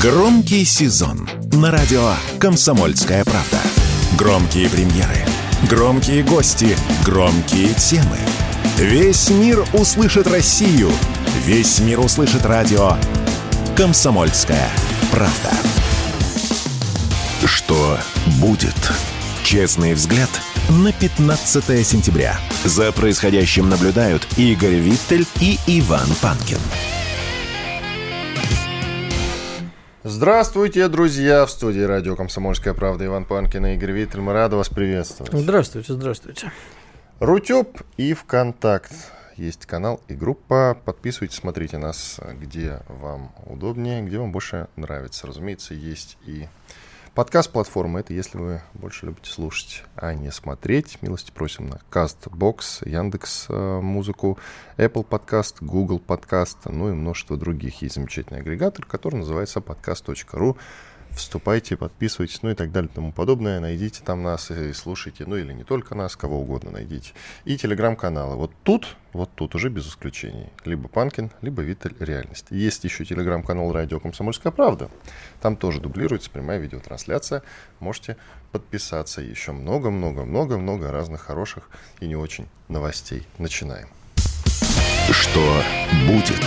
Громкий сезон на радио «Комсомольская правда». Громкие премьеры, громкие гости, громкие темы. Весь мир услышит Россию. Весь мир услышит радио «Комсомольская правда». Что будет? Честный взгляд на 15 сентября. За происходящим наблюдают Игорь Виттель и Иван Панкин. Здравствуйте, друзья! В студии радио «Комсомольская правда» Иван Панкин и Игорь Виттель. Мы рады вас приветствовать. Здравствуйте, здравствуйте. Рутюб и ВКонтакт. Есть канал и группа. Подписывайтесь, смотрите нас, где вам удобнее, где вам больше нравится. Разумеется, есть и Подкаст-платформа — это если вы больше любите слушать, а не смотреть. Милости просим на CastBox, Яндекс э, Музыку, Apple Podcast, Google Podcast, ну и множество других. Есть замечательный агрегатор, который называется podcast.ru вступайте, подписывайтесь, ну и так далее и тому подобное. Найдите там нас и слушайте, ну или не только нас, кого угодно найдите. И телеграм-каналы. Вот тут, вот тут уже без исключений. Либо Панкин, либо Виталь Реальность. Есть еще телеграм-канал Радио Комсомольская правда. Там тоже дублируется прямая видеотрансляция. Можете подписаться. Еще много-много-много-много разных хороших и не очень новостей. Начинаем. Что будет?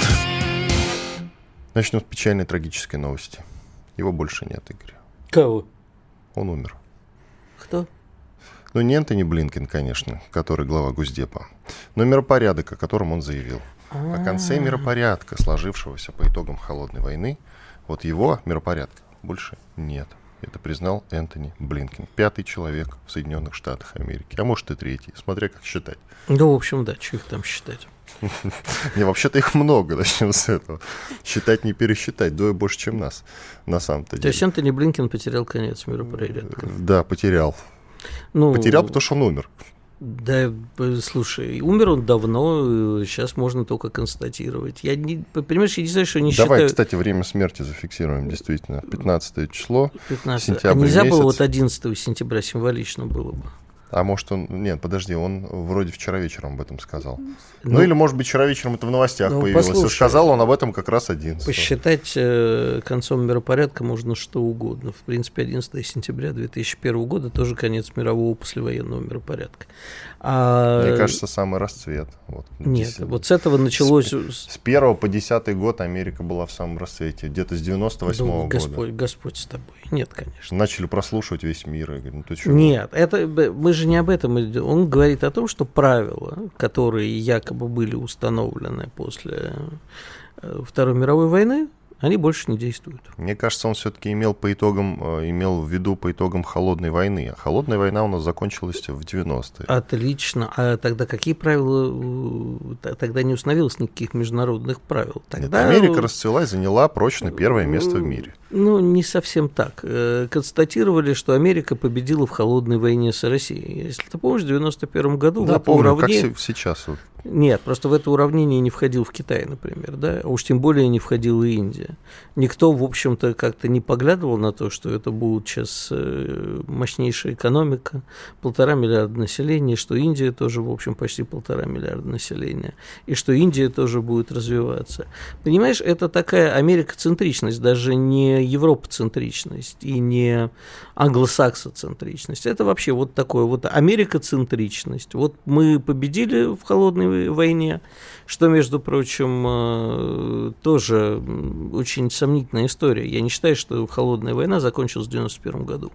Начнем с печальной трагической новости. Его больше нет, Игорь. Кого? Он умер. Кто? Ну, не Энтони Блинкен, конечно, который глава Госдепа, но миропорядок, о котором он заявил. О конце А. миропорядка, сложившегося по итогам Холодной войны, вот его миропорядка больше нет. Это признал Энтони Блинкен. Пятый человек в Соединенных Штатах Америки. А может и третий, смотря как считать. Ну, в общем, да, что их там считать. Не, вообще-то их много, начнем с этого. Считать не пересчитать, двое больше, чем нас, на самом-то То деле. есть Антони Блинкен потерял конец миропорядка. Да, потерял. Ну, Потерял, потому что он умер. Да, э, слушай, умер он давно, сейчас можно только констатировать. Я не, понимаешь, я не знаю, что не Давай, считаю... кстати, время смерти зафиксируем, действительно. 15 число, 15. сентябрь а нельзя было месяц. вот 11 сентября символично было бы. А может он... Нет, подожди, он вроде вчера вечером об этом сказал. Ну, Ну, или, может быть, вчера вечером это в новостях ну, появилось. И послушай. сказал он об этом как раз 11 Посчитать э, концом миропорядка можно что угодно. В принципе, 11 сентября 2001 года тоже конец мирового послевоенного миропорядка. А, Мне кажется, самый расцвет. Вот, Нет, Десять- вот с этого началось... с- С 1 по 10 год Америка была в самом расцвете. Где-то с 98 Да, года. Господь, Господь с тобой. Нет, конечно. Начали прослушивать весь мир. Я говорю, ну ты чё? Нет, это мы же не об этом идем. Он говорит о том, что правила, которые якобы были установлены после э, Второй мировой войны, они больше не действуют. Мне кажется, он все-таки имел по итогам, э, имел в виду по итогам холодной войны. А холодная война у нас закончилась в 90-е. Отлично. А тогда какие правила? Тогда не установилось никаких международных правил. Нет, Тогда Америка расцвела и заняла прочно первое место в мире. Ну, не совсем так. Э, Констатировали, что Америка победила в холодной войне с Россией. Если ты помнишь, в 91 году в Да, это помню, как уравне- се- сейчас. вот. Нет, просто в это уравнение не входил в Китай, например, да, а уж тем более не входила Индия. Никто, в общем-то, как-то не поглядывал на то, что это будет сейчас э, мощнейшая экономика, полтора миллиарда населения, что Индия тоже, в общем, почти полтора миллиарда населения, и что Индия тоже будет развиваться. Понимаешь, это такая америкоцентричность, даже не европоцентричность и не англосаксоцентричность. Это вообще вот такое вот америкоцентричность. Вот мы победили в холодной войне, что, между прочим, э, тоже очень сомнительная история. Я не считаю, что холодная война закончилась в 91 году.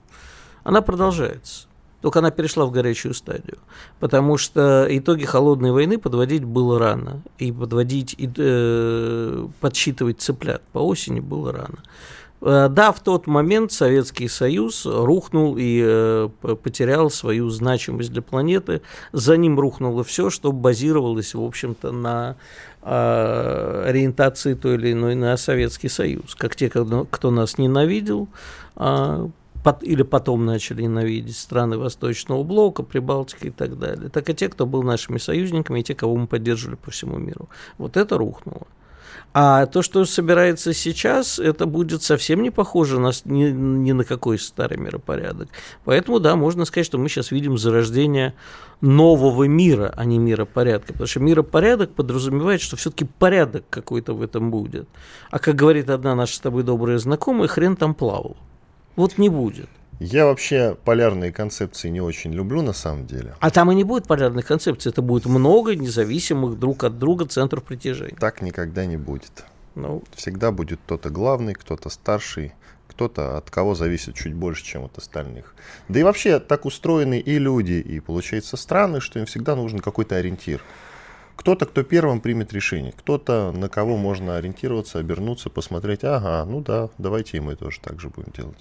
Она продолжается. Только она перешла в горячую стадию. Потому что итоги холодной войны подводить было рано. И подводить, и, э, подсчитывать цыплят по осени было рано. Э, Да, в тот момент Советский Союз рухнул и э, потерял свою значимость для планеты. За ним рухнуло все, что базировалось, в общем-то, на э, ориентации той или иной на Советский Союз. Как те, кто, нас ненавидел, а, или потом начали ненавидеть страны Восточного Блока, Прибалтики и так далее, так и те, кто был нашими союзниками, и те, кого мы поддерживали по всему миру. Вот это рухнуло. А то, что собирается сейчас, это будет совсем не похоже на, ни, ни на какой старый миропорядок. Поэтому, да, можно сказать, что мы сейчас видим зарождение нового мира, а не миропорядка. Потому что миропорядок подразумевает, что все-таки порядок какой-то в этом будет. А как говорит одна наша с тобой добрая знакомая, хрен там плавал. Вот не будет. Я вообще полярные концепции не очень люблю на самом деле. А там и не будет полярных концепций, это будет много независимых друг от друга центров притяжения. Так никогда не будет. Ну. Всегда будет кто-то главный, кто-то старший, кто-то от кого зависит чуть больше, чем от остальных. Да и вообще так устроены и люди, и получается страны, что им всегда нужен какой-то ориентир. Кто-то, кто первым примет решение, кто-то, на кого можно ориентироваться, обернуться, посмотреть, ага, ну да, давайте и мы тоже так же будем делать.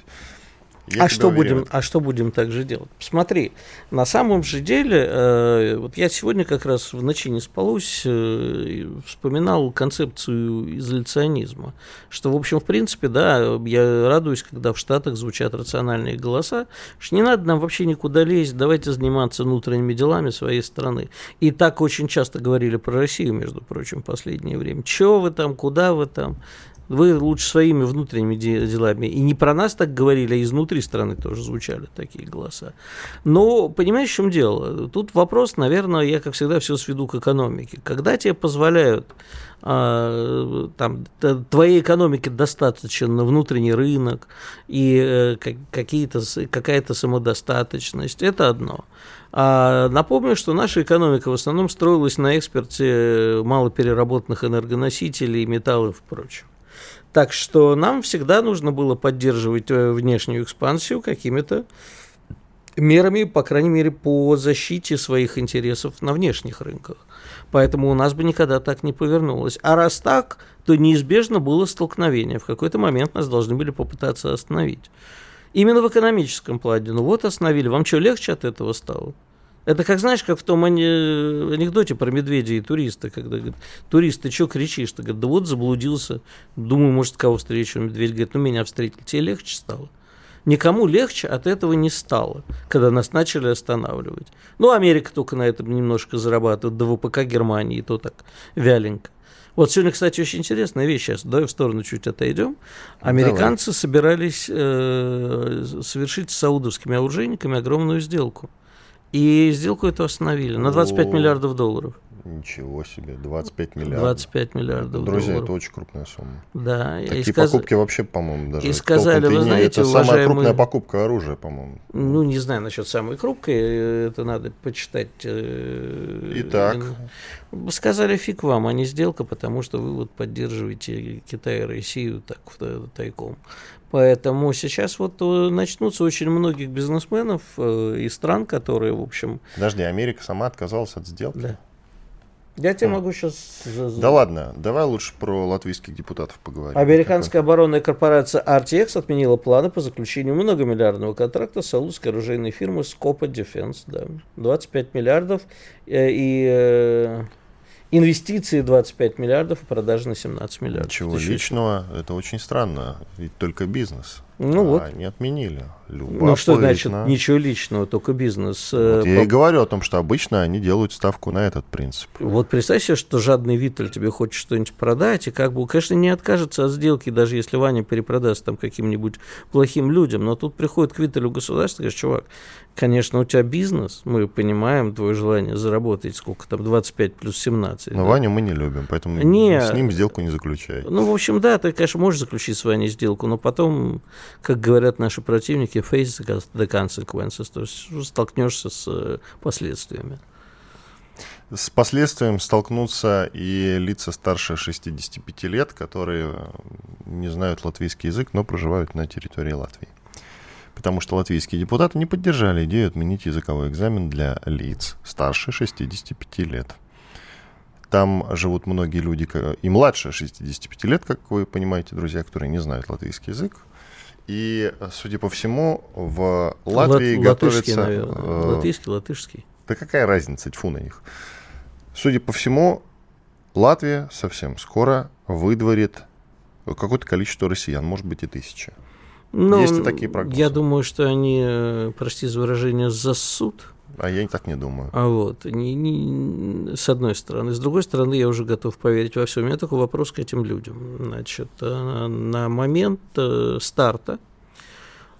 Я а что, будем, а что будем также делать? Смотри, на самом же деле, э, вот я сегодня как раз в ночи не спалось, э, вспоминал концепцию изоляционизма, что, в общем, в принципе, да, я радуюсь, когда в Штатах звучат рациональные голоса, что не надо нам вообще никуда лезть, давайте заниматься внутренними делами своей страны. И так очень часто говорили про Россию, между прочим, в последнее время. Чего вы там, куда вы там? Вы лучше своими внутренними делами. И не про нас так говорили, а изнутри страны тоже звучали такие голоса. Но понимаешь, в чем дело? Тут вопрос, наверное, я, как всегда, все сведу к экономике. Когда тебе позволяют а, там, твоей экономике достаточно внутренний рынок и э, какие-то, какая-то самодостаточность, это одно. А напомню, что наша экономика в основном строилась на экспорте малопереработанных энергоносителей, металлов и прочего. Так что нам всегда нужно было поддерживать э, внешнюю экспансию какими-то мерами, по крайней мере, по защите своих интересов на внешних рынках. Поэтому у нас бы никогда так не повернулось. А раз так, то неизбежно было столкновение. В какой-то момент нас должны были попытаться остановить. Именно в экономическом плане. Ну вот остановили. Вам что, легче от этого стало? Это как, знаешь, как в том анекдоте про медведя и туриста, когда говорит, турист, ты что кричишь? Ты говорит, да вот заблудился. Думаю, может, кого встречу. Медведь говорит, ну меня встретили. Тебе легче стало? Никому легче от этого не стало, когда нас начали останавливать. Ну, Америка только на этом немножко зарабатывает, до ВПК Германии, то так вяленько. Вот сегодня, кстати, очень интересная вещь. Сейчас давай в сторону чуть отойдем. Американцы Давай. собирались э, совершить с саудовскими оружейниками огромную сделку. И сделку эту остановили на 25 О, миллиардов долларов. Ничего себе, 25 миллиардов. 25 миллиардов Друзья, долларов. это очень крупная сумма. Да. Такие и сказ... покупки вообще, по-моему, даже и сказали, вы знаете, это уважаемые... самая крупная покупка оружия, по-моему. Ну, не знаю насчет самой крупной, это надо почитать. Э, Итак. Сказали, фиг вам, а не сделка, потому что вы вот поддерживаете Китай и Россию так тайком. Поэтому сейчас вот э, начнутся очень многих бизнесменов э, из стран, которые, в общем... Подожди, Америка сама отказалась от сделки? Да. Я тебе могу сейчас... Да ладно, давай лучше про латвийских депутатов поговорим. Американская оборонная корпорация RTX отменила планы по заключению многомиллиардного контракта с саудовской оружейной фирмой Scopa Defense. Да. 25 миллиардов э, и Инвестиции 25 миллиардов и продажи на 17 миллиардов. Ничего личного, это очень странно, ведь только бизнес. Ну а вот. Они отменили. Любопытно. Ну что значит ничего личного, только бизнес. Э, вот я и говорю о том, что обычно они делают ставку на этот принцип. Вот представь себе, что жадный Виттель тебе хочет что-нибудь продать, и как бы, конечно, не откажется от сделки, даже если Ваня перепродаст там каким-нибудь плохим людям. Но тут приходит к Виттелю государство и говорит, чувак, конечно, у тебя бизнес, мы понимаем твое желание заработать, сколько там, 25 плюс 17. Но да? Ваню мы не любим, поэтому не, с ним сделку не заключай. Ну, в общем, да, ты, конечно, можешь заключить с Ваней сделку, но потом как говорят наши противники, face the consequences, то есть столкнешься с э, последствиями. С последствием столкнутся и лица старше 65 лет, которые э, не знают латвийский язык, но проживают на территории Латвии. Потому что латвийские депутаты не поддержали идею отменить языковой экзамен для лиц старше 65 лет. Там живут многие люди и младше 65 лет, как вы понимаете, друзья, которые не знают латвийский язык. И, судя по всему, в Латвии Лат, готовится... Наверное. Э, латышский, латышский. Да какая разница, тьфу на них. Судя по всему, Латвия совсем скоро выдворит какое-то количество россиян, может быть и тысяча. Ну, Есть и такие прогнозы? Я думаю, что они, э, прости за выражение, засуд А я так не думаю. А вот, не, не, с одной стороны. С другой стороны, я уже готов поверить во все. У меня такой вопрос к этим людям. Значит, э, на момент э, старта,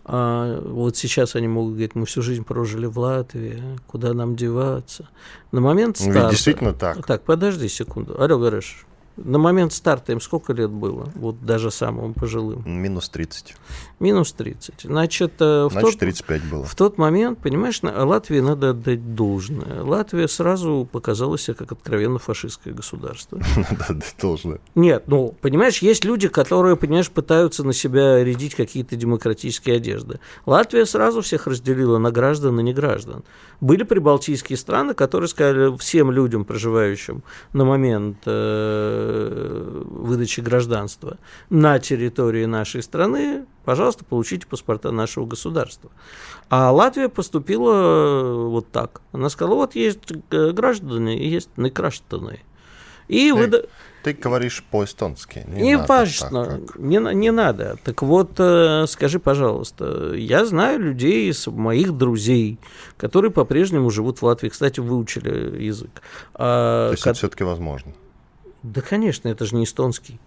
а вот сейчас они могут говорить, мы всю жизнь прожили в Латвии, куда нам деваться. На момент старта... Ну, действительно так. Так, подожди секунду. Орел говоришь, на момент старта им сколько лет было? Вот даже самым пожилым. Минус 30. Минус 30. Значит, э, в Значит тот, 35 было. В тот момент, понимаешь, Латвии надо отдать должное. Латвия сразу показала себя как откровенно фашистское государство. Надо отдать должное. Нет, ну, понимаешь, есть люди, которые, понимаешь, пытаются на себя рядить какие-то демократические одежды. Латвия сразу всех разделила на граждан и неграждан. Были прибалтийские страны, которые сказали всем людям, проживающим на момент э, выдачи гражданства на территории нашей страны, пожалуйста, получите паспорта нашего государства. А Латвия поступила э, вот так. Она сказала, вот есть граждане и есть некраштаны. И Ты, выда... ты говоришь по-эстонски. Не, не важно, не, не надо. Так вот, э, скажи, пожалуйста, я знаю людей, моих друзей, которые по-прежнему живут в Латвии, кстати, выучили язык. А, То есть ко... это все-таки возможно? Да, конечно, это же не эстонский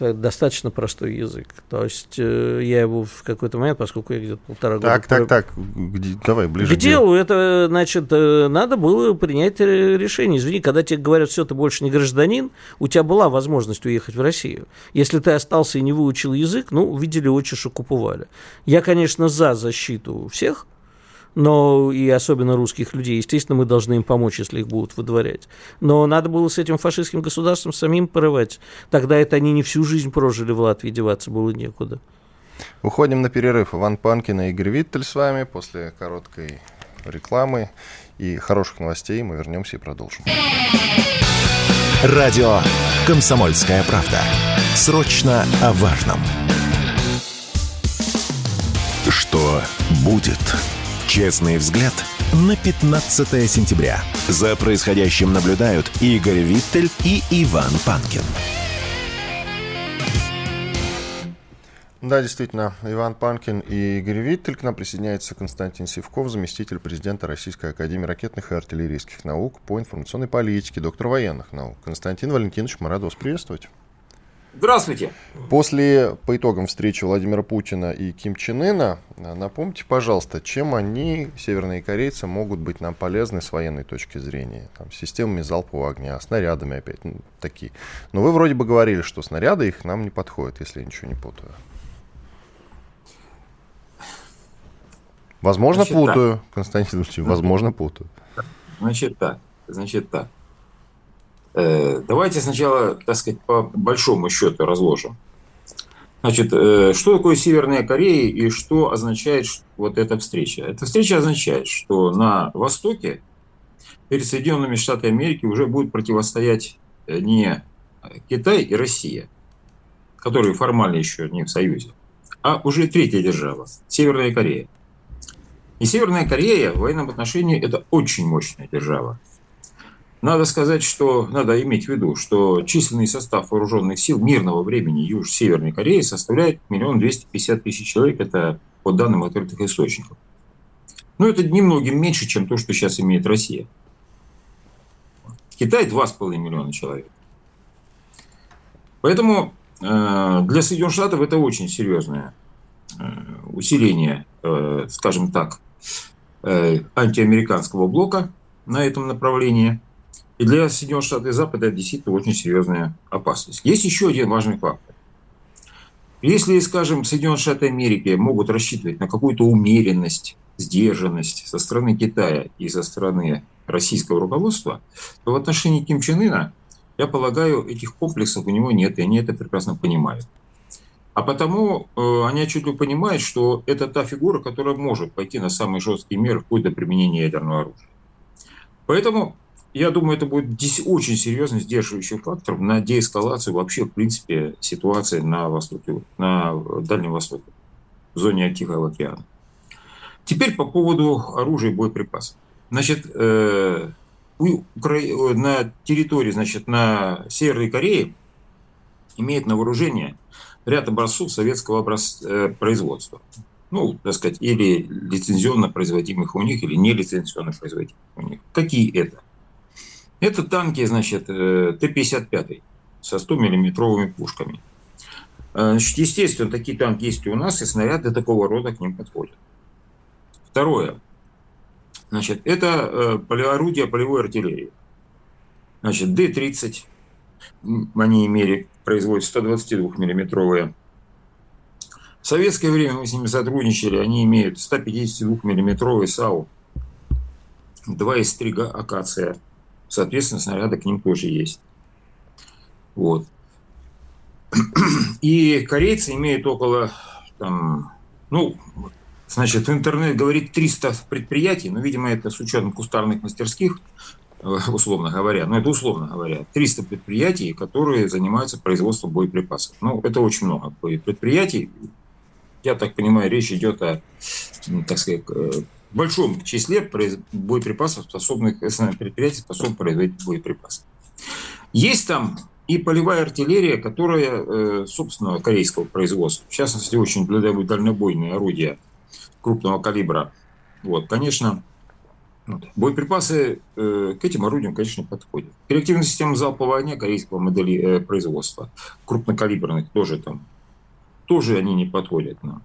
достаточно простой язык. То есть э, я его в какой-то момент, поскольку я где-то полтора года... Так, так, так, где, давай ближе. Делу это, значит, э, надо было принять решение. Извини, когда тебе говорят, все, ты больше не гражданин, у тебя была возможность уехать в Россию. Если ты остался и не выучил язык, ну, видели, очень шокуповали. Я, конечно, за защиту всех, но и особенно русских людей. Естественно, мы должны им помочь, если их будут выдворять. Но надо было с этим фашистским государством самим порывать. Тогда это они не всю жизнь прожили в Латвии, деваться было некуда. Уходим на перерыв. Иван Панкин и Игорь Виттель с вами. После короткой рекламы и хороших новостей мы вернемся и продолжим. Радио «Комсомольская правда». Срочно о важном. Что будет? Честный взгляд на 15 сентября. За происходящим наблюдают Игорь Виттель и Иван Панкин. Да, действительно, Иван Панкин и Игорь Виттель. К нам присоединяется Константин Сивков, заместитель президента Российской Академии ракетных и артиллерийских наук по информационной политике, доктор военных наук. Константин Валентинович, мы рады вас приветствовать. Здравствуйте. После, по итогам встречи Владимира Путина и Ким Чен Ына, напомните, пожалуйста, чем они, северные корейцы, могут быть нам полезны с военной точки зрения? Там, системами залпового огня, снарядами опять, ну, такие. Но вы вроде бы говорили, что снаряды их нам не подходят, если я ничего не путаю. Возможно, значит, путаю, так. Константин Ильич, возможно, путаю. Значит так, значит так. Э, давайте сначала, так сказать, по большому счету разложим. Значит, э, что такое Северная Корея и что означает вот эта встреча? Эта встреча означает, что на Востоке перед Соединенными Штатами Америки уже будет противостоять э, не Китай и Россия, которые формально еще не в Союзе, а уже третья держава – Северная Корея. И Северная Корея в военном отношении – это очень мощная держава. Надо сказать, что надо иметь в виду, что численный состав вооруженных сил мирного времени Юж-Северной Кореи составляет миллион двести пятьдесят тысяч человек. Это по данным открытых источников. Но это немногим меньше, чем то, что сейчас имеет Россия. Китай 2,5 миллиона человек. Поэтому э, для Соединенных Штатов это очень серьезное э, усиление, э, скажем так, антиамериканского блока на этом направлении – и для Соединенных Штатов и Запада это действительно очень серьезная опасность. Есть еще один важный фактор. Если, скажем, Соединенные Штаты Америки могут рассчитывать на какую-то умеренность, сдержанность со стороны Китая и со стороны российского руководства, то в отношении Ким Чен Ына, я полагаю, этих комплексов у него нет, и они это прекрасно понимают. А потому э, они отчетливо понимают, что это та фигура, которая может пойти на самые жесткие меры вплоть до применения ядерного оружия. Поэтому я думаю, это будет очень серьезный сдерживающим фактором на деэскалацию вообще, в принципе, ситуации на Востоке, на Дальнем Востоке, в зоне Тихого океана. Теперь по поводу оружия и боеприпасов. Значит, э, на территории, значит, на Северной Корее имеет на вооружение ряд образцов советского образ... Э, производства. ну, так сказать, или лицензионно производимых у них, или нелицензионно производимых у них. Какие это? Это танки, значит, э, Т-55 со 100-миллиметровыми пушками. Э, значит, естественно, такие танки есть и у нас, и снаряды такого рода к ним подходят. Второе. Значит, это э, полиорудия полевой артиллерии. Значит, Д-30, они имели, производят 122-миллиметровые. В советское время мы с ними сотрудничали, они имеют 152-миллиметровый САУ, 2,3 акация. Соответственно, снаряды к ним тоже есть. Вот. И корейцы имеют около, там, ну, значит, интернет говорит 300 предприятий, но, видимо, это с учетом кустарных мастерских, э, условно говоря, но это условно говоря, 300 предприятий, которые занимаются производством боеприпасов. Ну, это очень много предприятий. Я так понимаю, речь идет о, так сказать, э, большом числе боеприпасов, способных, предприятий, способных производить боеприпасы. Есть там и полевая артиллерия, которая, э, собственно, корейского производства. В частности, очень дальнобойные орудия крупного калибра. Вот, конечно, боеприпасы э, к этим орудиям, конечно, подходят. Реактивная система залпового огня корейского модели э, производства, крупнокалиберных тоже там, тоже они не подходят нам.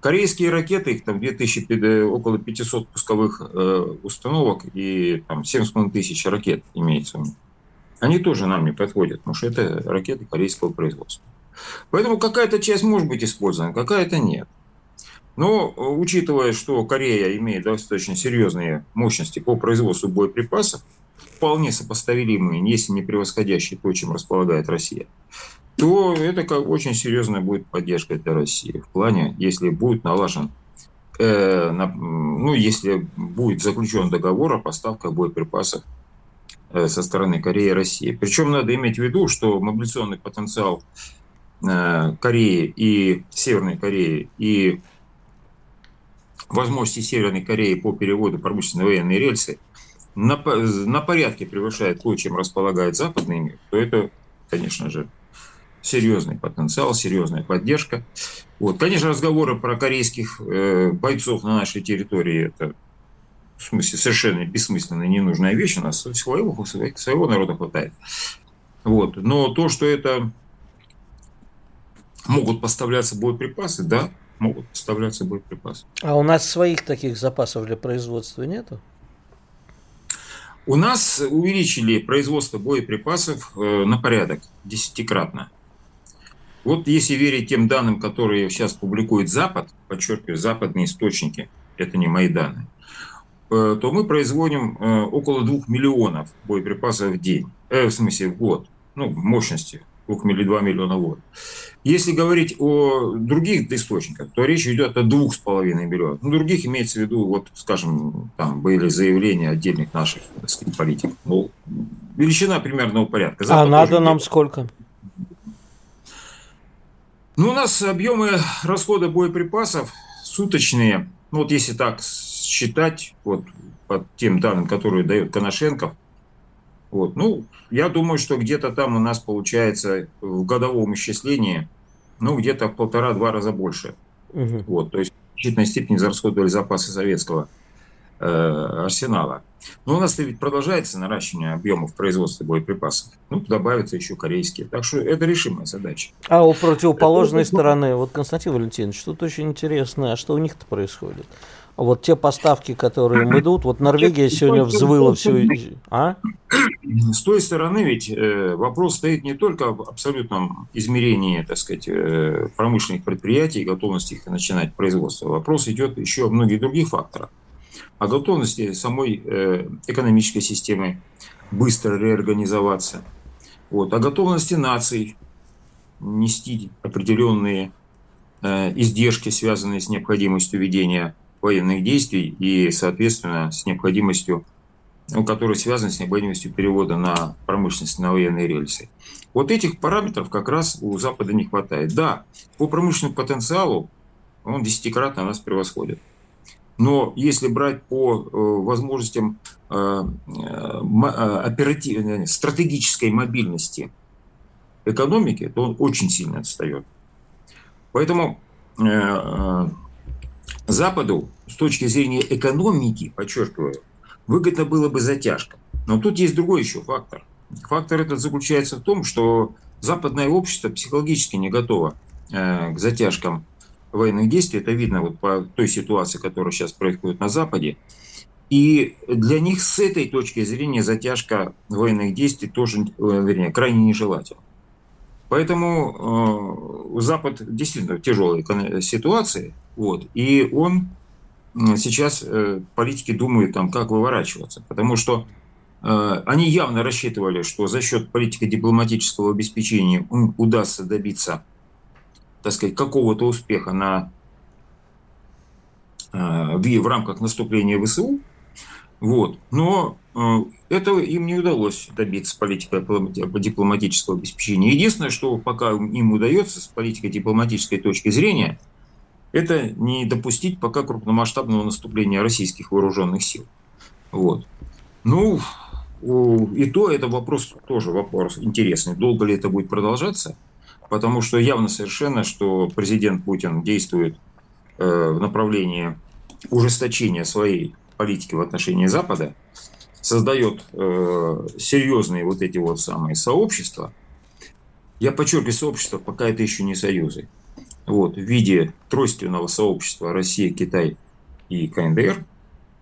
Корейские ракеты, их там 2000, около 500 пусковых установок и там 70 тысяч ракет имеется у них они тоже нам не подходят, потому что это ракеты корейского производства. Поэтому какая-то часть может быть использована, какая-то нет. Но учитывая, что Корея имеет достаточно серьезные мощности по производству боеприпасов, вполне сопоставимые, если не превосходящие то, чем располагает Россия, то это как очень серьезная будет поддержка для России в плане, если будет налажен, э, на, ну, если будет заключен договор о поставках боеприпасов Э, со стороны Кореи и России. Причем надо иметь в виду, что мобилизационный потенциал э, Кореи и Северной Кореи и возможности Северной Кореи по переводу промышленной военной рельсы на, на порядке превышает то, чем располагает западный мир, то это, конечно же, серьезный потенциал, серьезная поддержка. Вот. Конечно, разговоры про корейских э, бойцов на нашей территории – это в смысле совершенно бессмысленная, ненужная вещь, у нас своего, своего народа хватает. Вот. Но то, что это могут поставляться боеприпасы, да, могут поставляться боеприпасы. А у нас своих таких запасов для производства нету? У нас увеличили производство боеприпасов э, на порядок десятикратно. Вот если верить тем данным, которые сейчас публикует Запад, подчеркиваю, западные источники, это не мои данные, Э, то мы производим э, около 2 миллионов боеприпасов в день, э, в смысле в год, ну, мощности 2, 2 миллиона в год. Если говорить о других источниках, то речь идет о 2,5 миллионов. Ну, других имеется в виду, вот, скажем, там были заявления отдельных наших сказать, политиков. Ну, величина примерного порядка. Запад а надо нам сколько? Ну, у нас объемы расхода боеприпасов суточные, ну, вот если так считать вот по тем данным, которые дает Коношенков, вот, ну, я думаю, что где-то там у нас получается в годовом исчислении, ну, где-то в полтора-два раза больше. Угу. Вот, то есть в значительной степени зарасходовали запасы советского арсенала. Но у нас ведь продолжается наращивание объемов производства боеприпасов. Ну, добавятся еще корейские. Так что это решимая задача. А у противоположной это... стороны, вот Константин Валентинович, что-то очень интересное, а что у них-то происходит? вот те поставки, которые им идут, вот Норвегия сегодня взвыла все. А? С той стороны ведь э, вопрос стоит не только в абсолютном измерении, так сказать, э, промышленных предприятий, готовности их начинать производство. Вопрос идет еще о многих других факторах. О готовности самой э, экономической системы быстро реорганизоваться. Вот, о готовности наций нести определенные издержки, связанные с необходимостью ведения военных действий и, соответственно, с необходимостью, ну, который связан с необходимостью перевода на промышленность на военные рельсы. Вот этих параметров как раз у Запада не хватает. Да, по промышленному потенциалу он десятикратно нас превосходит. Но если брать по э, возможностям э, э, оперативной, стратегической мобильности экономики, то он очень сильно отстает. Поэтому Западу с точки зрения экономики, подчеркиваю, выгодно было бы затяжка. Но тут есть другой еще фактор. Фактор этот заключается в том, что западное общество психологически не готово к затяжкам военных действий. Это видно вот по той ситуации, которая сейчас происходит на Западе. И для них с этой точки зрения затяжка военных действий тоже, э, вернее, крайне нежелательна. Поэтому э, Запад действительно в тяжелой ситуации, вот, и он сейчас э, политики думают, там, как выворачиваться, потому что э, они явно рассчитывали, что за счет политико-дипломатического обеспечения им удастся добиться, так сказать, какого-то успеха на, э, в, рамках наступления ВСУ, вот. Но э, этого им не удалось добиться политико-дипломатического обеспечения. Единственное, что пока им удается с политико-дипломатической точки зрения, это не допустить пока крупномасштабного наступления российских вооруженных сил. Вот. Ну, и то это вопрос тоже вопрос интересный. Долго ли это будет продолжаться? Потому что явно совершенно, что президент Путин действует э, в направлении ужесточения своей политики в отношении Запада, создает э, серьезные вот эти вот самые сообщества. Я подчеркиваю, сообщества, пока это еще не союзы. Вот, в виде тройственного сообщества Россия, Китай и КНДР.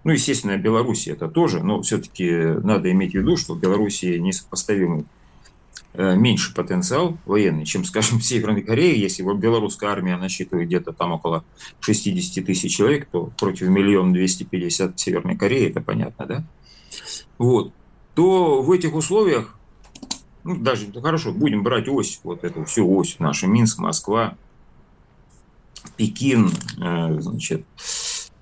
Ну, естественно, Беларусь это тоже, но все-таки надо иметь в виду, что в Беларуси несопоставимый меньше потенциал военный, чем, скажем, в Северной Корее. Если вот белорусская армия насчитывает где-то там около 60 тысяч человек, то против миллиона 250 Северной Кореи, это понятно, да? Вот. То в этих условиях, ну, даже, ну, хорошо, будем брать ось, вот эту всю ось нашу, Минск, Москва, Пекин, э, значит,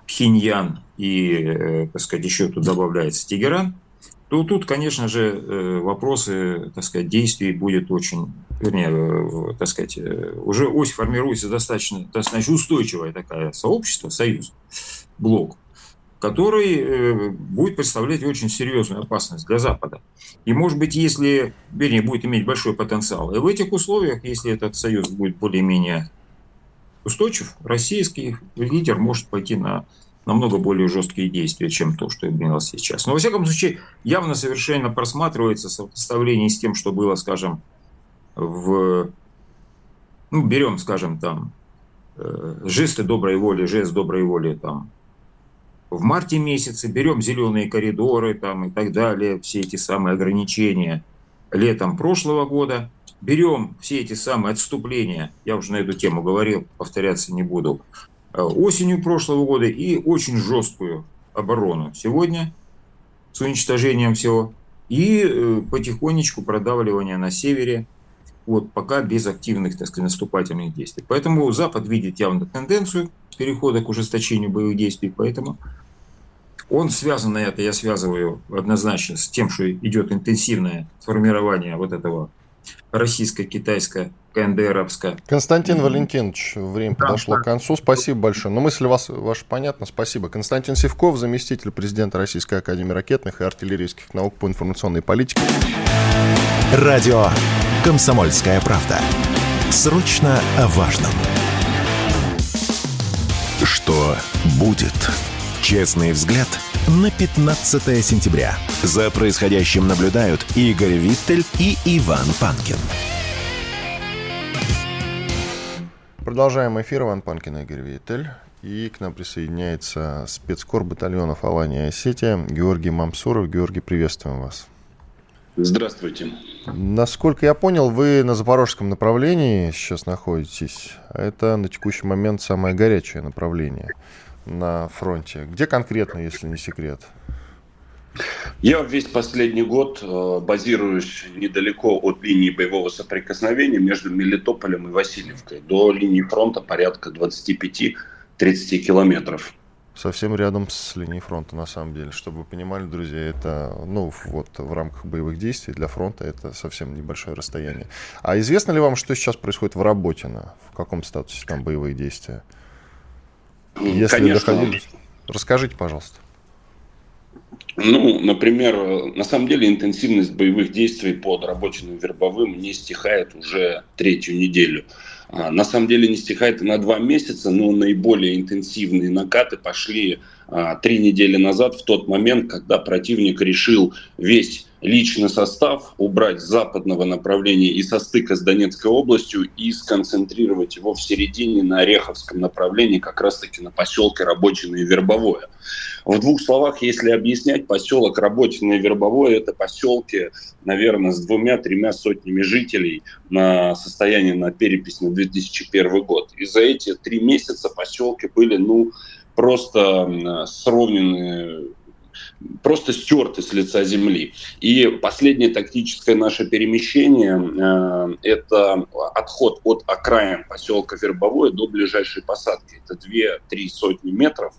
Пхеньян и, э, так сказать, еще тут добавляется Тегеран – то тут, конечно же, э, вопросы, так сказать, действий будет очень, вернее, э, так сказать, э, уже ось формируется достаточно, достаточно устойчивое такое сообщество, союз, блок, который будет представлять очень серьезную опасность для Запада. И, может быть, если, вернее, будет иметь большой потенциал, и в этих условиях, если этот союз будет более-менее устойчив, российский лидер может пойти на намного более жесткие действия, чем то, что имелось сейчас. Но, во всяком случае, явно совершенно просматривается сопоставление с тем, что было, скажем, в... Ну, берем, скажем, там, э, жесты доброй воли, жест доброй воли, там, в марте месяце, берем зеленые коридоры, там, и так далее, все эти самые ограничения летом прошлого года, берем все эти самые отступления, я уже на эту тему говорил, повторяться не буду, осенью прошлого года и очень жесткую оборону сегодня с уничтожением всего. И э, потихонечку продавливание на севере, вот пока без активных, так сказать, наступательных действий. Поэтому Запад видит явно тенденцию перехода к ужесточению боевых действий, поэтому он связан на это, я связываю однозначно с тем, что идет интенсивное формирование вот этого российско-китайско КНДРовская. Константин Валентинович, время да, подошло да. к концу. Спасибо большое. Но мысль вас, ваша понятна. Спасибо. Константин Севков, заместитель президента Российской Академии ракетных и артиллерийских наук по информационной политике. Радио «Комсомольская правда». Срочно о важном. Что будет? Честный взгляд на 15 сентября. За происходящим наблюдают Игорь Виттель и Иван Панкин. Продолжаем эфир. Иван Панкин, Игорь Виттель. И к нам присоединяется спецкор батальонов Алания и Осетия Георгий Мамсуров. Георгий, приветствуем вас. Здравствуйте. Насколько я понял, вы на запорожском направлении сейчас находитесь. Это на текущий момент самое горячее направление на фронте. Где конкретно, если не секрет? Я весь последний год э, базируюсь недалеко от линии боевого соприкосновения между Мелитополем и Васильевкой. До линии фронта порядка 25-30 километров. Совсем рядом с линией фронта, на самом деле. Чтобы вы понимали, друзья, это, ну, вот в рамках боевых действий для фронта это совсем небольшое расстояние. А известно ли вам, что сейчас происходит в Работино? В каком статусе там боевые действия? Если Конечно. доходили, расскажите, пожалуйста. Ну, например, на самом деле интенсивность боевых действий под рабочим вербовым не стихает уже третью неделю. А, на самом деле не стихает на два месяца, но наиболее интенсивные накаты пошли три недели назад, в тот момент, когда противник решил весь личный состав убрать с западного направления и со стыка с Донецкой областью и сконцентрировать его в середине на Ореховском направлении, как раз-таки на поселке Работино и Вербовое. В двух словах, если объяснять, поселок Работино и Вербовое – это поселки, наверное, с двумя-тремя сотнями жителей на состояние на перепись на 2001 год. И за эти три месяца поселки были, ну, просто сровнены просто стерты с лица земли. И последнее тактическое наше перемещение э, – это отход от окраин поселка Вербовое до ближайшей посадки. Это 2-3 сотни метров.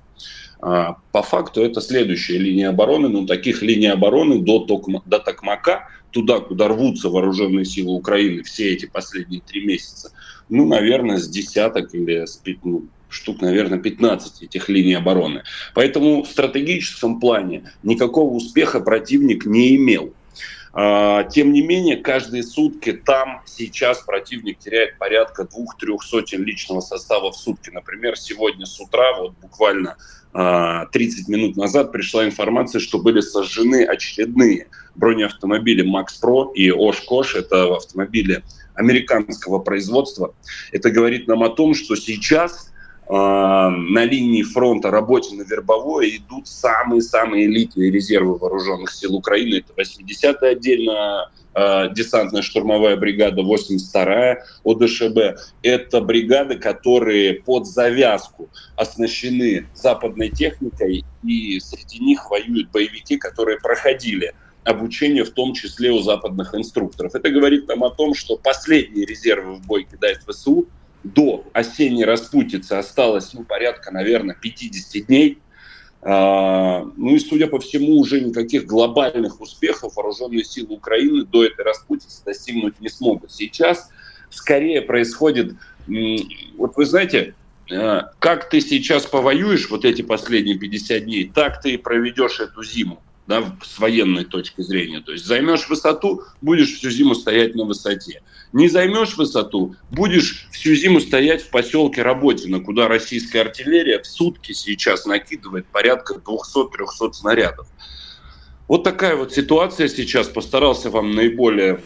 Э, по факту это следующая линия обороны, но таких линий обороны до, Токма, до Токмака, туда, куда рвутся вооруженные силы Украины все эти последние три месяца, ну, наверное, с десяток или с, ну, штук, наверное, 15 этих линий обороны. Поэтому в стратегическом плане никакого успеха противник не имел. А, тем не менее, каждые сутки там сейчас противник теряет порядка двух-трех сотен личного состава в сутки. Например, сегодня с утра, вот буквально 30 а, минут назад пришла информация, что были сожжены очередные бронеавтомобили Макс Про и Ош-Кош. Это автомобили американского производства. Это говорит нам о том, что сейчас на линии фронта работе на Вербовое идут самые-самые элитные резервы вооруженных сил Украины. Это 80-я отдельно а, десантная штурмовая бригада, 82-я ОДШБ. Это бригады, которые под завязку оснащены западной техникой, и среди них воюют боевики, которые проходили обучение, в том числе у западных инструкторов. Это говорит нам о том, что последние резервы в бой кидает ВСУ – до осенней распутицы осталось, ну, порядка, наверное, 50 дней. А, ну и, судя по всему, уже никаких глобальных успехов вооруженные силы Украины до этой распутицы достигнуть не смогут. Сейчас скорее происходит, вот вы знаете, а, как ты сейчас повоюешь вот эти последние 50 дней, так ты и проведешь эту зиму да, с военной точки зрения. То есть займешь высоту, будешь всю зиму стоять на высоте. Не займешь высоту, будешь всю зиму стоять в поселке Работино, куда российская артиллерия в сутки сейчас накидывает порядка 200-300 снарядов. Вот такая вот ситуация сейчас. Постарался вам наиболее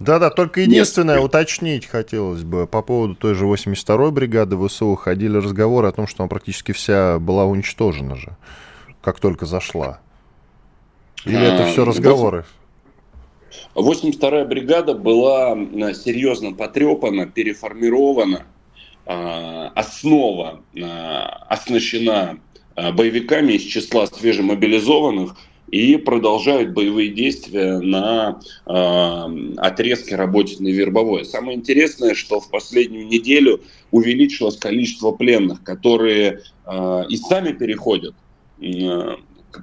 да-да, только единственное Нет. уточнить хотелось бы по поводу той же 82-й бригады ВСУ ходили разговоры о том, что она практически вся была уничтожена же, как только зашла. Или а, это все разговоры? 82-я бригада была серьезно потрепана, переформирована, а, основа а, оснащена боевиками из числа свежемобилизованных и продолжают боевые действия на э, отрезке работе Вербовое. Самое интересное, что в последнюю неделю увеличилось количество пленных, которые э, и сами переходят э,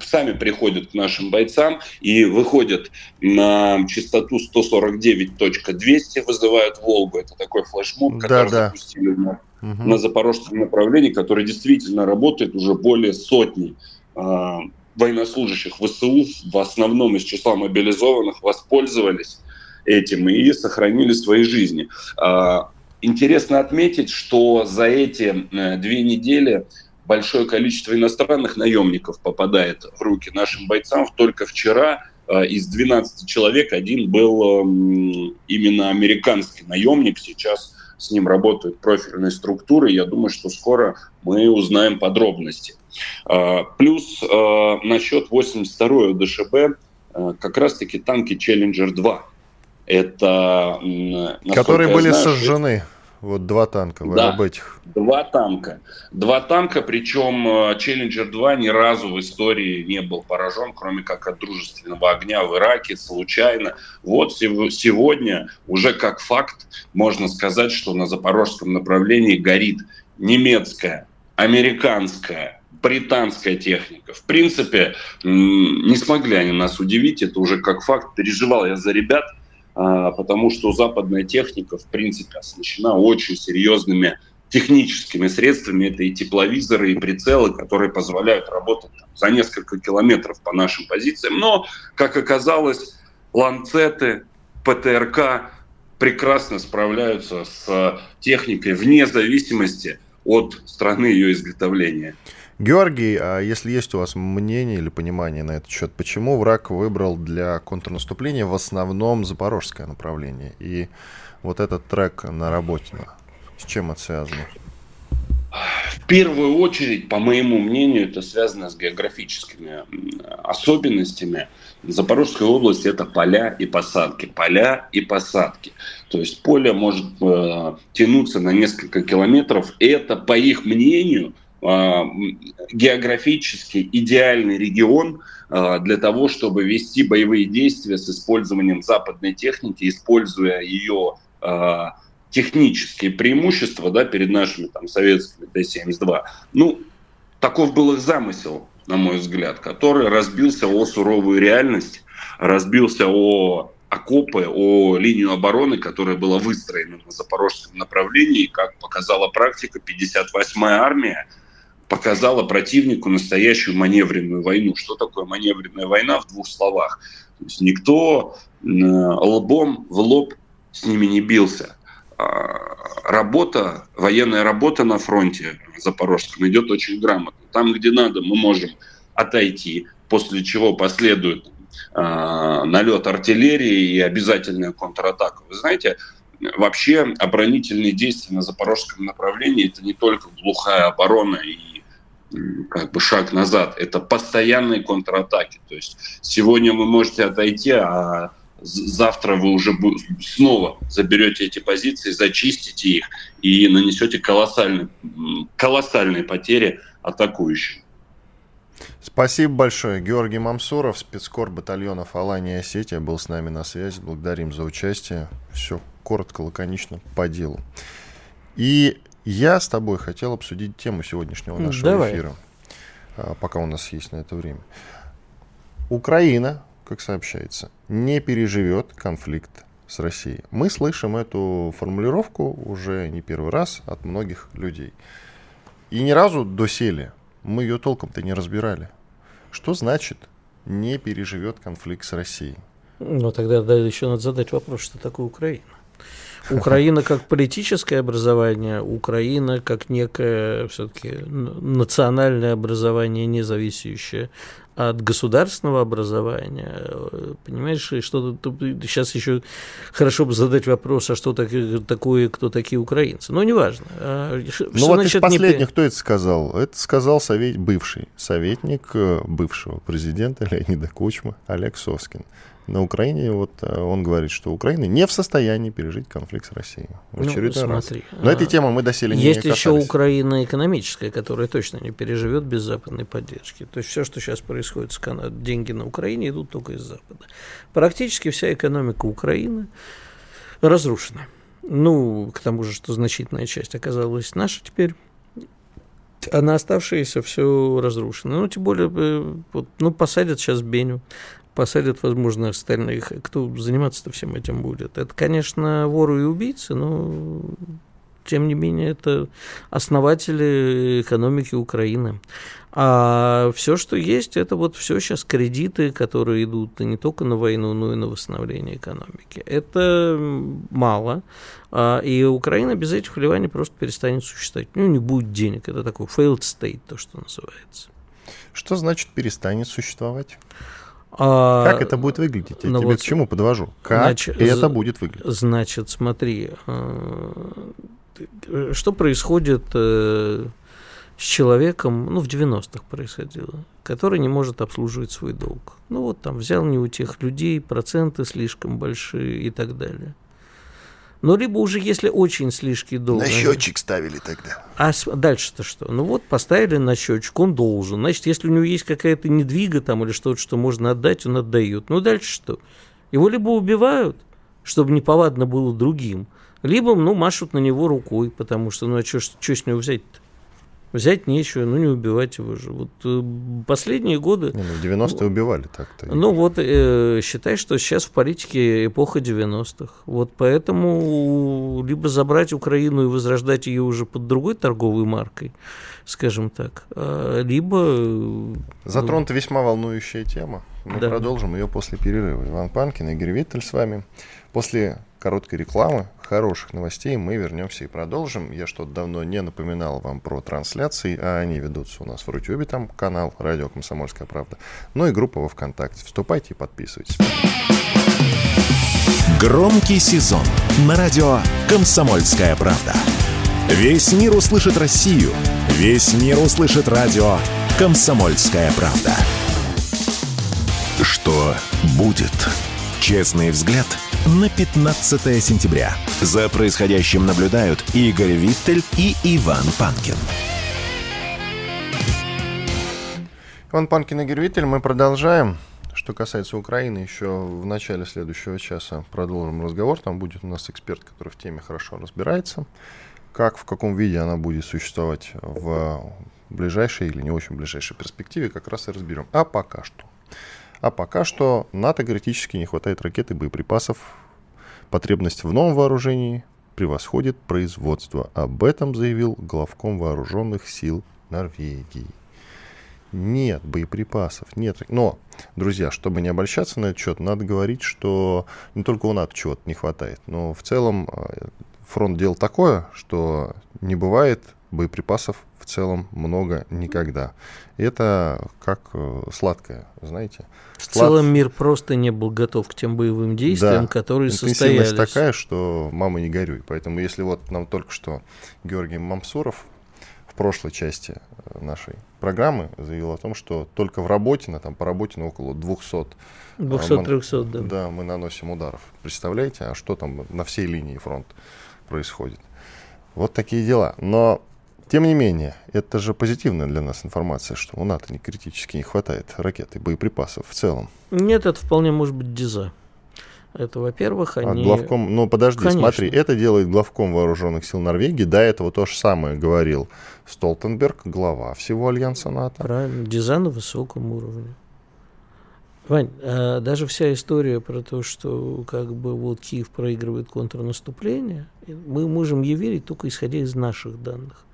сами приходят к нашим бойцам и выходят на частоту 149.200, вызывают Волгу. Это такой флешмоб, который да, да. запустили на, угу. на запорожском направлении, который действительно работает уже более сотни э, военнослужащих ВСУ, в основном из числа мобилизованных, воспользовались этим и сохранили свои жизни. Э, интересно отметить, что за эти э, две недели большое количество иностранных наемников попадает в руки нашим бойцам. Только вчера э, из 12 человек один был эм, именно американский наемник. Сейчас с ним работают профильные структуры. Я думаю, что скоро мы узнаем подробности. Э, плюс э, насчет 82-й ДШБ как раз-таки танки Challenger 2. Это... Которые были знаю, сожжены. Вот два танка да, об этих. Два танка. Два танка, причем Challenger 2 ни разу в истории не был поражен, кроме как от дружественного огня в Ираке, случайно. Вот сегодня уже как факт можно сказать, что на запорожском направлении горит немецкая, американская, британская техника. В принципе, не смогли они нас удивить, это уже как факт. Переживал я за ребят – потому что западная техника, в принципе, оснащена очень серьезными техническими средствами. Это и тепловизоры, и прицелы, которые позволяют работать там, за несколько километров по нашим позициям. Но, как оказалось, ланцеты, ПТРК прекрасно справляются с техникой вне зависимости от страны ее изготовления. Георгий, а если есть у вас мнение или понимание на этот счет, почему враг выбрал для контрнаступления в основном запорожское направление и вот этот трек на Работино? С чем это связано? В первую очередь, по моему мнению, это связано с географическими особенностями. Запорожская область – это поля и посадки. Поля и посадки. То есть поле может э, тянуться на несколько километров. Это, по их мнению, географически идеальный регион э, для того, чтобы вести боевые действия с использованием западной техники, используя ее э, технические преимущества да, перед нашими там, советскими Т-72. Ну, таков был их замысел, на мой взгляд, который разбился о суровую реальность, разбился о окопы, о линию обороны, которая была выстроена на запорожском направлении. Как показала практика, 58-я армия показала противнику настоящую маневренную войну. Что такое маневренная война в двух словах? То есть никто лбом в лоб с ними не бился. А, работа, военная работа на фронте запорожском идет очень грамотно. Там, где надо, мы можем отойти, после чего последует э, налет артиллерии и обязательная контратака. Вы знаете, вообще оборонительные действия на запорожском направлении это не только глухая оборона и как бы шаг назад, это постоянные контратаки. То есть сегодня вы можете отойти, а завтра вы уже снова заберете эти позиции, зачистите их и нанесете колоссальные, колоссальные потери атакующим. Спасибо большое. Георгий Мамсуров, спецкор батальона Алания Осетия, был с нами на связи. Благодарим за участие. Все коротко, лаконично, по делу. И я с тобой хотел обсудить тему сегодняшнего нашего Давай. эфира, а, пока у нас есть на это время. Украина как сообщается, не переживет конфликт с Россией. Мы слышим эту формулировку уже не первый раз от многих людей. И ни разу доселе мы ее толком-то не разбирали. Что значит не переживет конфликт с Россией? Ну, тогда да, еще надо задать вопрос, что такое Украина. Украина как политическое образование, Украина как некое все-таки национальное образование, не зависящее от государственного образования, понимаешь, что сейчас еще хорошо бы задать вопрос, а что такое, кто такие украинцы. Но неважно. А, ну вот из последних, не... кто это сказал? Это сказал совет, бывший советник э, бывшего президента Леонида Кучма Олег Соскин на Украине, вот э, он говорит, что Украина не в состоянии пережить конфликт с Россией. В ну, смотри, раз. Но а, этой темы мы доселе не Есть еще Украина экономическая, которая точно не переживет без западной поддержки. То есть все, что сейчас происходит с Канадой, деньги на Украине идут только из Запада. Практически вся экономика Украины разрушена. Ну, к тому же, что значительная часть оказалась наша теперь а на оставшиеся все разрушено. Ну, тем более, э, вот, ну, посадят сейчас Беню, посадят, возможно, остальных. Кто заниматься-то всем этим будет? Это, конечно, воры и убийцы, но тем не менее, это основатели экономики Украины. А все, что есть, это вот все сейчас кредиты, которые идут не только на войну, но и на восстановление экономики. Это мало. А, и Украина без этих вливаний просто перестанет существовать. Ну, не будет денег. Это такой failed state, то, что называется. Что значит перестанет существовать? А, как это будет выглядеть? Я ну тебе вот, к чему подвожу? Как значит, это будет выглядеть? Значит, смотри, э, что происходит э, с человеком, ну, в 90-х происходило, который не может обслуживать свой долг. Ну, вот там взял не у тех людей, проценты слишком большие и так далее. Но либо уже, если очень слишком долго... На счетчик ставили тогда. А дальше-то что? Ну вот, поставили на счетчик, он должен. Значит, если у него есть какая-то недвига там или что-то, что можно отдать, он отдает. Ну дальше что? Его либо убивают, чтобы неповадно было другим, либо, ну, машут на него рукой, потому что, ну, а что с него взять-то? Взять нечего, ну не убивать его же. Вот э, последние годы... Не, ну, в 90-е убивали так-то. Ну вот, э, считай, что сейчас в политике эпоха 90-х. Вот поэтому либо забрать Украину и возрождать ее уже под другой торговой маркой, скажем так, а, либо... Э, Затронута весьма волнующая тема. Мы да. продолжим ее после перерыва. Иван Панкин, Игорь Виттель с вами. После короткой рекламы, хороших новостей мы вернемся и продолжим. Я что-то давно не напоминал вам про трансляции, а они ведутся у нас в Рутюбе, там канал «Радио Комсомольская правда», ну и группа во ВКонтакте. Вступайте и подписывайтесь. Громкий сезон на радио «Комсомольская правда». Весь мир услышит Россию. Весь мир услышит радио «Комсомольская правда». Что будет? Честный взгляд на 15 сентября. За происходящим наблюдают Игорь Виттель и Иван Панкин. Иван Панкин, Игорь Виттель, мы продолжаем. Что касается Украины, еще в начале следующего часа продолжим разговор. Там будет у нас эксперт, который в теме хорошо разбирается. Как, в каком виде она будет существовать в ближайшей или не очень ближайшей перспективе, как раз и разберем. А пока что. А пока что НАТО критически не хватает ракет и боеприпасов. Потребность в новом вооружении превосходит производство. Об этом заявил главком вооруженных сил Норвегии. Нет боеприпасов, нет. Но, друзья, чтобы не обольщаться на этот счет, надо говорить, что не только у НАТО чего-то не хватает, но в целом э, фронт дел такое, что не бывает боеприпасов в целом много никогда. Это как э, сладкое, знаете. В Слад... целом мир просто не был готов к тем боевым действиям, да. которые состоялись. такая, что мама не горюй. Поэтому если вот нам только что Георгий Мамсуров в прошлой части э, нашей программы заявил о том, что только в работе, на, там, по работе на около 200 200-300, да. Да, мы наносим ударов. Представляете, а что там на всей линии фронта происходит? Вот такие дела. Но тем не менее, это же позитивная для нас информация, что у НАТО не критически не хватает ракет и боеприпасов в целом. Нет, это вполне может быть диза. Это, во-первых, а они... А главком, ну подожди, Конечно. смотри, это делает главком вооруженных сил Норвегии. До этого то же самое говорил Столтенберг, глава всего альянса НАТО. Правильно, дизайн на высоком уровне. Вань, а даже вся история про то, что как бы вот Киев проигрывает контрнаступление, мы можем ей верить только исходя из наших данных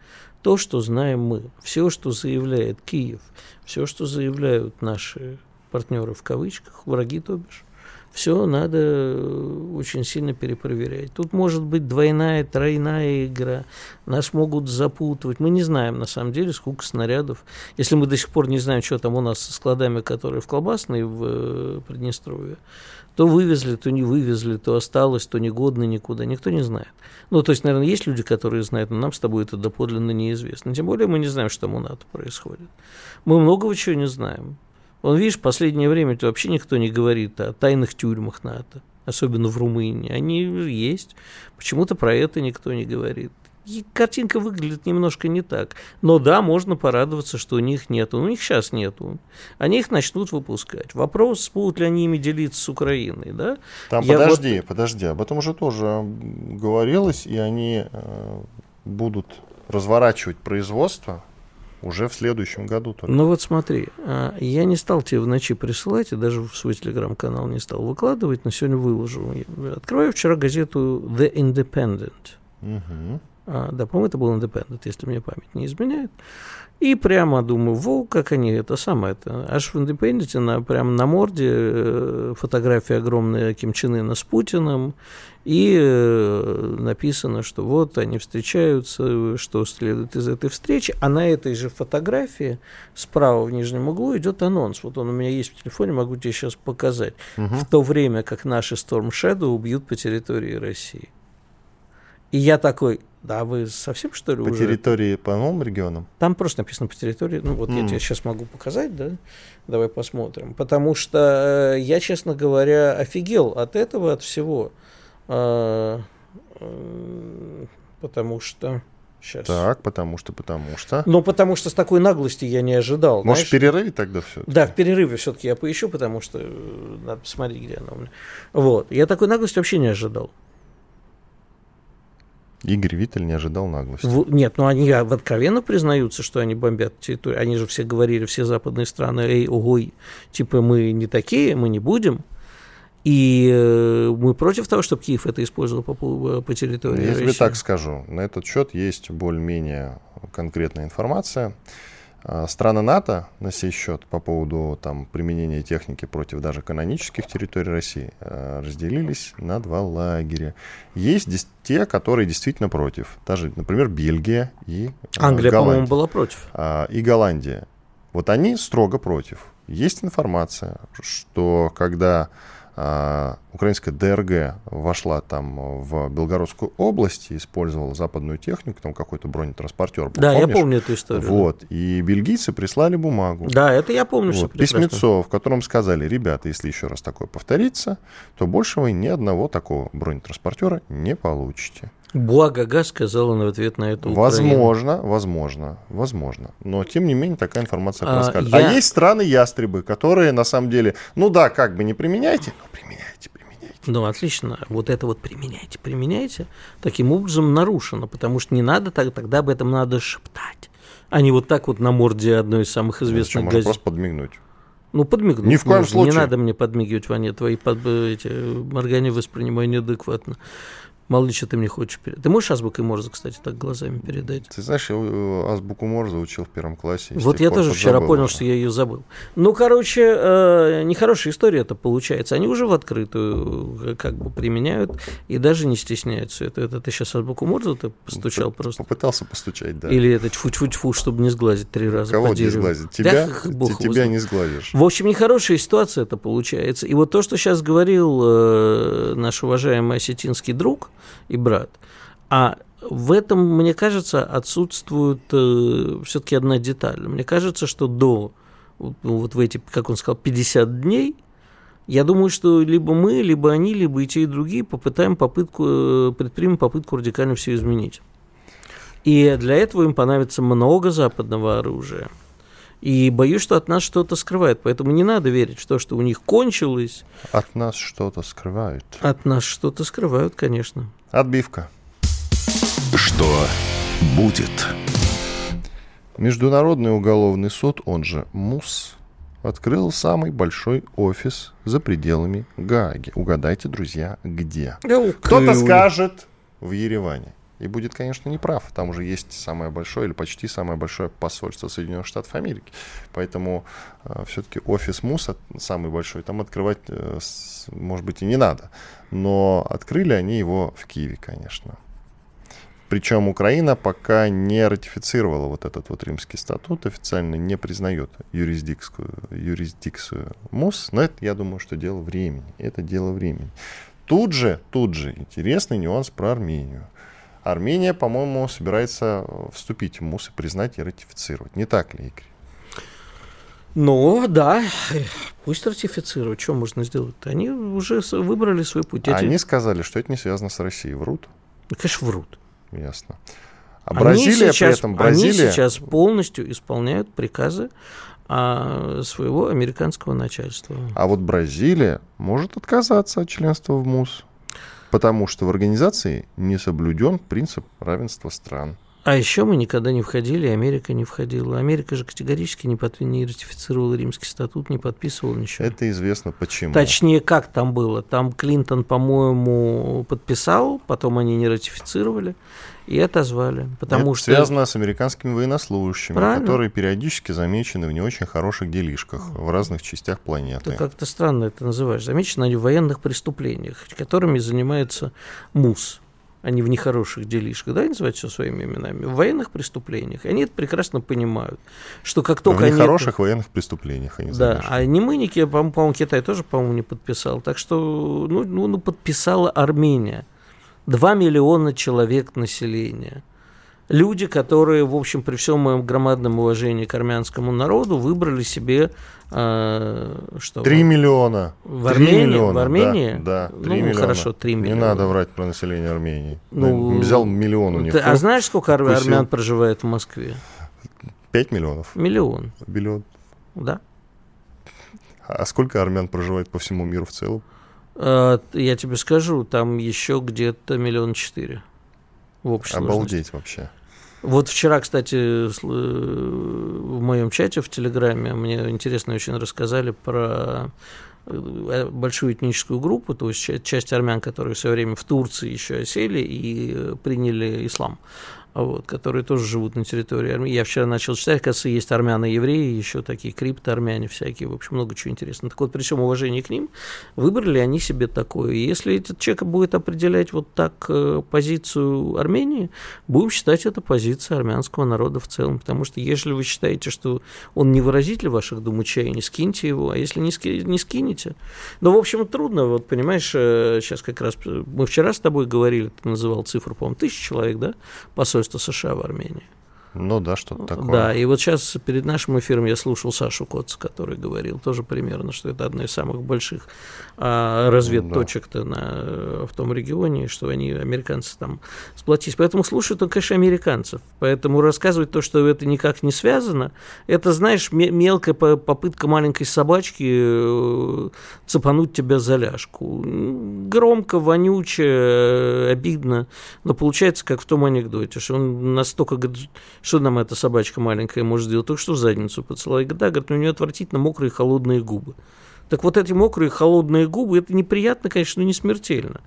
то, что знаем мы, все, что заявляет Киев, все, что заявляют наши партнеры в кавычках, враги, то бишь, все надо э, очень сильно перепроверять. Тут может быть двойная, тройная игра, нас могут запутывать. Мы не знаем, на самом деле, сколько снарядов. Если мы до сих пор не знаем, что там у нас со складами, которые в Колбасной, в э, Приднестровье, то вывезли, то не вывезли, то осталось, то негодно никуда. Никто не знает. Ну, то есть, наверное, есть люди, которые знают, но нам с тобой это доподлинно неизвестно. Тем более мы не знаем, что там у НАТО происходит. Мы многого чего не знаем. Он, видишь, в последнее время вообще никто не говорит о тайных тюрьмах НАТО, особенно в Румынии. Они есть. Почему-то про это никто не говорит. И картинка выглядит немножко не так. Но да, можно порадоваться, что у них нету. У них сейчас нету. Они их начнут выпускать. Вопрос, будут ли они ими делиться с Украиной, да? Там Я подожди, вот... подожди. Об этом уже тоже говорилось, и они э, будут разворачивать производство уже в следующем году. Только. Ну вот смотри, а, я не стал тебе в ночи присылать, и даже в свой телеграм-канал не стал выкладывать, но сегодня выложу. Открываю вчера газету The Independent. Угу. А, да, по-моему, это был Independent, если мне память не изменяет. И прямо думаю, во, как они это самое это. Аж в Independent на, прямо на морде э, фотография огромная Ким Чен Ына с Путиным. И э, написано, что вот они встречаются, что следует из этой встречи. А на этой же фотографии справа в нижнем углу идет анонс. Вот он у меня есть в телефоне, могу тебе сейчас показать. Угу. В то время, как наши Storm Shadow убьют по территории России. И я такой, да, вы совсем что ли По уже? территории, по новым регионам? Там просто написано по территории. Ну вот mm. я тебе сейчас могу показать, да? Давай посмотрим. Потому что э, я, честно говоря, офигел от этого, от всего. А, э, потому что... Сейчас. Так, потому что, потому что. Ну, потому что с такой наглости я не ожидал. Может, знаешь? в перерыве тогда все? Да, в перерыве все-таки я поищу, потому что э, надо посмотреть, где она у меня. Вот. Я такой наглости вообще не ожидал. Игорь Виттель не ожидал наглости. В, нет, ну они откровенно признаются, что они бомбят территорию. Они же все говорили, все западные страны, эй, огой, типа мы не такие, мы не будем. И э, мы против того, чтобы Киев это использовал по, по территории Я России. тебе так скажу. На этот счет есть более-менее конкретная информация. А, страны НАТО на сей счет по поводу там, применения техники против даже канонических территорий России а, разделились на два лагеря. Есть те, которые действительно против. Даже, например, Бельгия и Англия, по-моему, была против. И Голландия. Вот они строго против. Есть информация, что когда а, украинская ДРГ вошла там в Белгородскую область использовала западную технику, там какой-то бронетранспортер был, Да, помнишь? я помню эту историю. Вот, и бельгийцы прислали бумагу. Да, это я помню, вот, что Письмецо, в котором сказали, ребята, если еще раз такое повторится, то больше вы ни одного такого бронетранспортера не получите. Буагага сказала в ответ на это Возможно, Украину. возможно, возможно. Но, тем не менее, такая информация а, я... а есть страны-ястребы, которые, на самом деле, ну да, как бы не применяйте, но применяйте, применяйте. Ну, отлично. Вот это вот применяйте, применяйте, таким образом нарушено, потому что не надо, тогда об этом надо шептать, а не вот так вот на морде одной из самых известных ну, газет. просто подмигнуть. Ну, подмигнуть. Ни в коем можно. случае. Не надо мне подмигивать, Ваня, твои под, эти, моргания воспринимаю неадекватно. Мало ли, что ты мне хочешь передать. Ты можешь азбукой Морзе, кстати, так глазами передать? Ты знаешь, я э, азбуку Морзе учил в первом классе. Вот я тоже вчера забыл. понял, что я ее забыл. Ну, короче, э, нехорошая история это получается. Они уже в открытую э, как бы применяют и даже не стесняются. Это, это ты сейчас азбуку Морзе ты постучал ты просто? Попытался постучать, да. Или это тьфу-тьфу-тьфу, чтобы не сглазить три раза Кого не сглазить? Тебя, да, бог тебя не сглазишь. В общем, нехорошая ситуация это получается. И вот то, что сейчас говорил э, наш уважаемый осетинский друг и брат, а в этом, мне кажется, отсутствует э, все-таки одна деталь. Мне кажется, что до вот, вот в эти, как он сказал, 50 дней, я думаю, что либо мы, либо они, либо и те, и другие попытаем попытку, э, предпримем попытку радикально все изменить. И для этого им понадобится много западного оружия. И боюсь, что от нас что-то скрывают. Поэтому не надо верить в то, что у них кончилось. От нас что-то скрывают. От нас что-то скрывают, конечно. Отбивка. Что будет? Международный уголовный суд, он же МУС, открыл самый большой офис за пределами Гааги. Угадайте, друзья, где? Кто-то скажет в Ереване. И будет, конечно, неправ. Там уже есть самое большое или почти самое большое посольство Соединенных Штатов Америки. Поэтому э, все-таки офис МУСа самый большой. Там открывать, э, может быть, и не надо. Но открыли они его в Киеве, конечно. Причем Украина пока не ратифицировала вот этот вот римский статут, официально не признает юрисдикцию, юрисдикцию МУС, но это, я думаю, что дело времени. Это дело времени. Тут же, тут же интересный нюанс про Армению. Армения, по-моему, собирается вступить в МУС и признать и ратифицировать. Не так ли, Игорь? Ну, да, пусть ратифицируют. Что можно сделать? Они уже выбрали свой путь. Эти... Они сказали, что это не связано с Россией. Врут? Ну, конечно, врут. Ясно. А они Бразилия сейчас, при этом Бразилия... Они сейчас полностью исполняют приказы а, своего американского начальства. А вот Бразилия может отказаться от членства в МУС. Потому что в организации не соблюден принцип равенства стран. А еще мы никогда не входили, Америка не входила. Америка же категорически не, под... не ратифицировала Римский статут, не подписывала ничего. Это известно почему. Точнее, как там было. Там Клинтон, по-моему, подписал, потом они не ратифицировали и отозвали. Потому Это что... связано с американскими военнослужащими, Правильно. которые периодически замечены в не очень хороших делишках в разных частях планеты. Ты как-то странно это называешь. Замечены они в военных преступлениях, которыми занимается МУС они в нехороших делишках, да, называть все своими именами, в военных преступлениях. Они это прекрасно понимают, что как только в нехороших это... военных преступлениях они Да, а не мы, не, по-моему, Китай тоже, по-моему, не подписал. Так что, ну, ну, ну подписала Армения. 2 миллиона человек населения. Люди, которые, в общем, при всем моем громадном уважении к армянскому народу, выбрали себе э, что? 3 миллиона. В Армении? Миллиона, в Армении? Да, да 3 ну, миллиона. хорошо, 3 миллиона. Не надо врать про население Армении. Ну, Взял миллион у них. Ты, а знаешь, сколько откусил? армян проживает в Москве? 5 миллионов. Миллион. Миллион. Да. А сколько армян проживает по всему миру в целом? А, я тебе скажу, там еще где-то миллион четыре в общей Обалдеть вообще. Вот вчера, кстати, в моем чате в Телеграме мне интересно очень рассказали про э, большую этническую группу, то есть часть армян, которые все время в Турции еще осели и приняли ислам. Вот, которые тоже живут на территории Армении. Я вчера начал читать, кажется, есть армяно-евреи, еще такие крипто-армяне всякие, в общем, много чего интересного. Так вот, при всем уважении к ним, выбрали они себе такое. И если этот человек будет определять вот так э, позицию Армении, будем считать это позицией армянского народа в целом. Потому что если вы считаете, что он не выразитель ваших дум не скиньте его, а если не, ски, не скинете... Ну, в общем, трудно, вот понимаешь, сейчас как раз мы вчера с тобой говорили, ты называл цифру, по-моему, тысяча человек, да, посольство США в Армении. Ну да, что-то такое. Да, и вот сейчас перед нашим эфиром я слушал Сашу Коц, который говорил тоже примерно, что это одна из самых больших а, разведточек-то на, в том регионе, что они, американцы, там сплотились. Поэтому слушают он, конечно, американцев. Поэтому рассказывать то, что это никак не связано, это, знаешь, мелкая попытка маленькой собачки э, цепануть тебя за ляжку. Громко, вонюче, обидно, но получается, как в том анекдоте, что он настолько что нам эта собачка маленькая может сделать? Только что задницу поцеловать. Да, говорит, у нее отвратительно мокрые холодные губы. Так вот эти мокрые холодные губы, это неприятно, конечно, но не смертельно.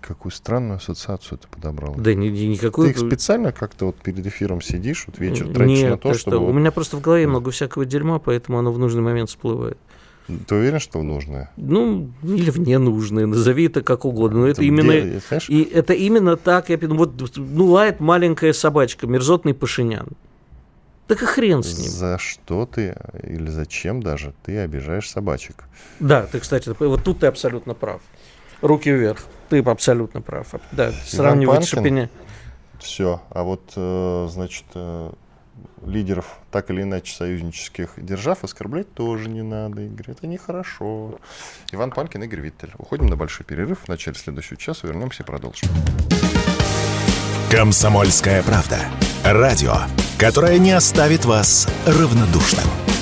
Какую странную ассоциацию ты подобрал. Да ни, никакую. Ты их специально как-то вот перед эфиром сидишь, вот вечер тратишь Нет, на то, чтобы... Что? У меня просто в голове много всякого дерьма, поэтому оно в нужный момент всплывает. Ты уверен, что в нужное? Ну, или в ненужное, назови это как угодно. Но это, это именно, и это именно так, я вот, ну, лает маленькая собачка, мерзотный пашинян. Так и хрен с ним. За что ты или зачем даже ты обижаешь собачек? Да, ты, кстати, вот тут ты абсолютно прав. Руки вверх. Ты абсолютно прав. Да, сравнивать шипение. Все. А вот, э, значит, э, лидеров так или иначе союзнических держав оскорблять тоже не надо, Игорь. Это нехорошо. Иван Панкин, Игорь Виттель. Уходим на большой перерыв. В начале следующего часа вернемся и продолжим. Комсомольская правда. Радио, которое не оставит вас равнодушным.